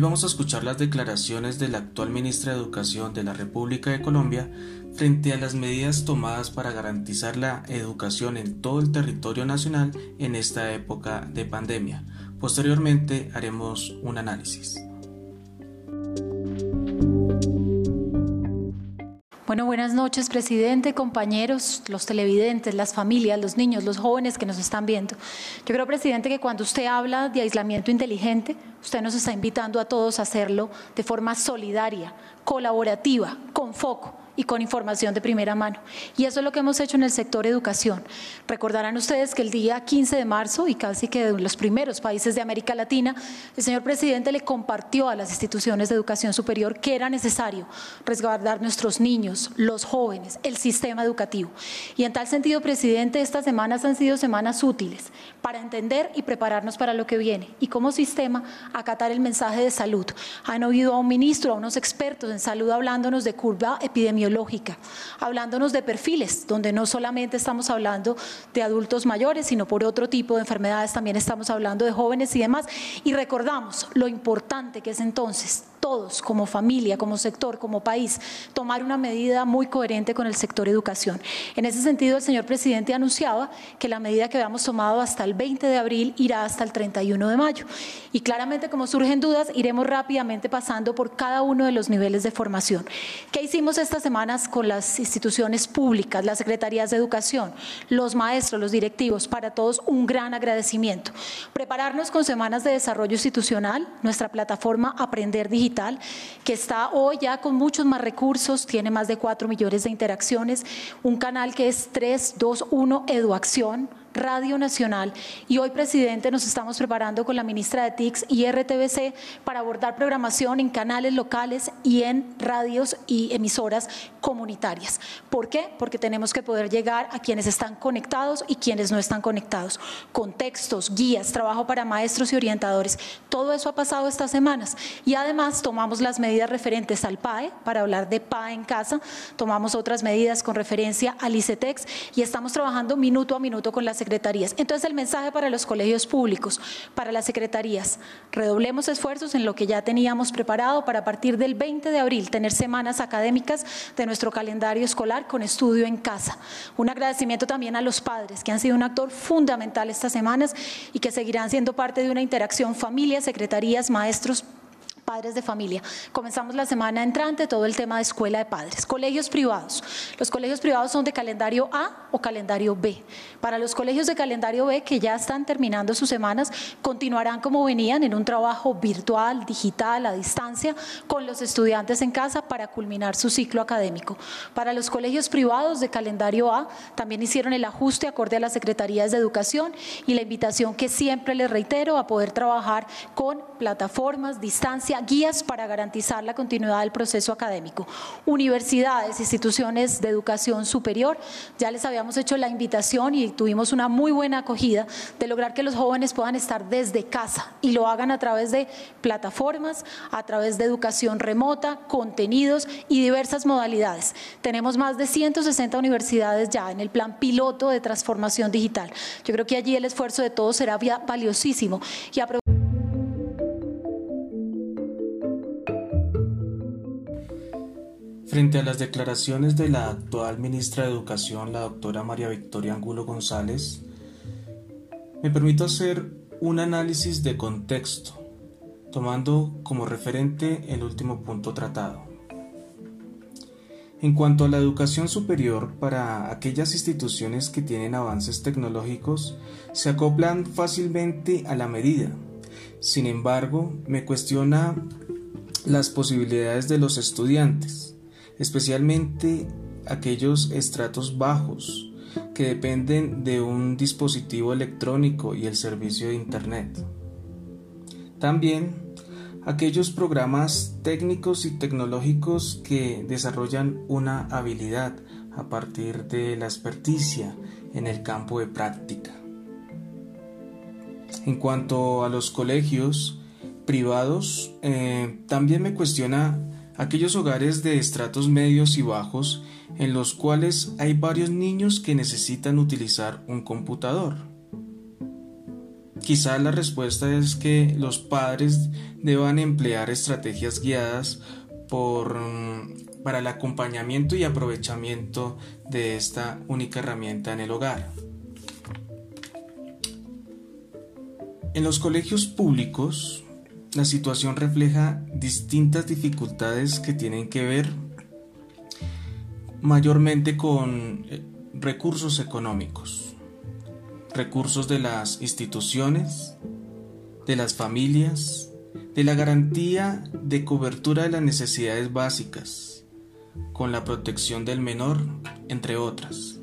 Hoy vamos a escuchar las declaraciones de la actual ministra de Educación de la República de Colombia frente a las medidas tomadas para garantizar la educación en todo el territorio nacional en esta época de pandemia. Posteriormente haremos un análisis. Bueno, buenas noches, presidente, compañeros, los televidentes, las familias, los niños, los jóvenes que nos están viendo. Yo creo, presidente, que cuando usted habla de aislamiento inteligente, usted nos está invitando a todos a hacerlo de forma solidaria, colaborativa, con foco y con información de primera mano. Y eso es lo que hemos hecho en el sector educación. Recordarán ustedes que el día 15 de marzo y casi que de los primeros países de América Latina, el señor presidente le compartió a las instituciones de educación superior que era necesario resguardar nuestros niños, los jóvenes, el sistema educativo. Y en tal sentido, presidente, estas semanas han sido semanas útiles para entender y prepararnos para lo que viene y como sistema acatar el mensaje de salud. Han oído a un ministro, a unos expertos en salud hablándonos de curva epidemiológica hablándonos de perfiles, donde no solamente estamos hablando de adultos mayores, sino por otro tipo de enfermedades también estamos hablando de jóvenes y demás. Y recordamos lo importante que es entonces todos como familia, como sector, como país, tomar una medida muy coherente con el sector educación. En ese sentido, el señor presidente anunciaba que la medida que habíamos tomado hasta el 20 de abril irá hasta el 31 de mayo. Y claramente, como surgen dudas, iremos rápidamente pasando por cada uno de los niveles de formación. ¿Qué hicimos estas semanas con las instituciones públicas, las secretarías de educación, los maestros, los directivos? Para todos un gran agradecimiento. Prepararnos con semanas de desarrollo institucional, nuestra plataforma Aprender Digital que está hoy ya con muchos más recursos, tiene más de 4 millones de interacciones, un canal que es 321 Eduacción, Radio Nacional y hoy, presidente, nos estamos preparando con la ministra de TICS y RTBC para abordar programación en canales locales y en radios y emisoras comunitarias. ¿Por qué? Porque tenemos que poder llegar a quienes están conectados y quienes no están conectados. Contextos, guías, trabajo para maestros y orientadores. Todo eso ha pasado estas semanas y además tomamos las medidas referentes al PAE para hablar de PAE en casa, tomamos otras medidas con referencia al ICETEX y estamos trabajando minuto a minuto con las secretarías. Entonces el mensaje para los colegios públicos, para las secretarías, redoblemos esfuerzos en lo que ya teníamos preparado para partir del 20 de abril tener semanas académicas de nuestro calendario escolar con estudio en casa. Un agradecimiento también a los padres que han sido un actor fundamental estas semanas y que seguirán siendo parte de una interacción familias, secretarías, maestros, padres de familia. Comenzamos la semana entrante todo el tema de escuela de padres. Colegios privados. Los colegios privados son de calendario A o calendario B. Para los colegios de calendario B que ya están terminando sus semanas, continuarán como venían en un trabajo virtual, digital, a distancia, con los estudiantes en casa para culminar su ciclo académico. Para los colegios privados de calendario A, también hicieron el ajuste acorde a las secretarías de educación y la invitación que siempre les reitero a poder trabajar con plataformas, distancia, guías para garantizar la continuidad del proceso académico. Universidades, instituciones de educación superior, ya les habíamos hecho la invitación y tuvimos una muy buena acogida de lograr que los jóvenes puedan estar desde casa y lo hagan a través de plataformas, a través de educación remota, contenidos y diversas modalidades. Tenemos más de 160 universidades ya en el plan piloto de transformación digital. Yo creo que allí el esfuerzo de todos será valiosísimo y Frente a las declaraciones de la actual ministra de Educación, la doctora María Victoria Angulo González, me permito hacer un análisis de contexto, tomando como referente el último punto tratado. En cuanto a la educación superior, para aquellas instituciones que tienen avances tecnológicos, se acoplan fácilmente a la medida. Sin embargo, me cuestiona las posibilidades de los estudiantes especialmente aquellos estratos bajos que dependen de un dispositivo electrónico y el servicio de Internet. También aquellos programas técnicos y tecnológicos que desarrollan una habilidad a partir de la experticia en el campo de práctica. En cuanto a los colegios privados, eh, también me cuestiona aquellos hogares de estratos medios y bajos en los cuales hay varios niños que necesitan utilizar un computador. Quizá la respuesta es que los padres deban emplear estrategias guiadas por, mm, para el acompañamiento y aprovechamiento de esta única herramienta en el hogar. En los colegios públicos, la situación refleja distintas dificultades que tienen que ver mayormente con eh, recursos económicos, recursos de las instituciones, de las familias, de la garantía de cobertura de las necesidades básicas, con la protección del menor, entre otras.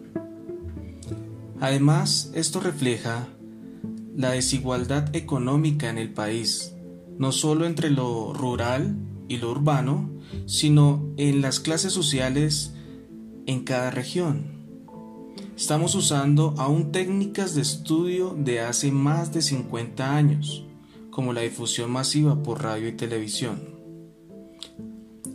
Además, esto refleja la desigualdad económica en el país, no solo entre lo rural y lo urbano, sino en las clases sociales en cada región. Estamos usando aún técnicas de estudio de hace más de 50 años, como la difusión masiva por radio y televisión.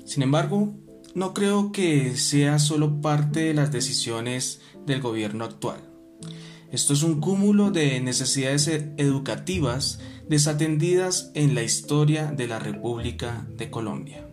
Sin embargo, no creo que sea solo parte de las decisiones del gobierno actual. Esto es un cúmulo de necesidades educativas desatendidas en la historia de la República de Colombia.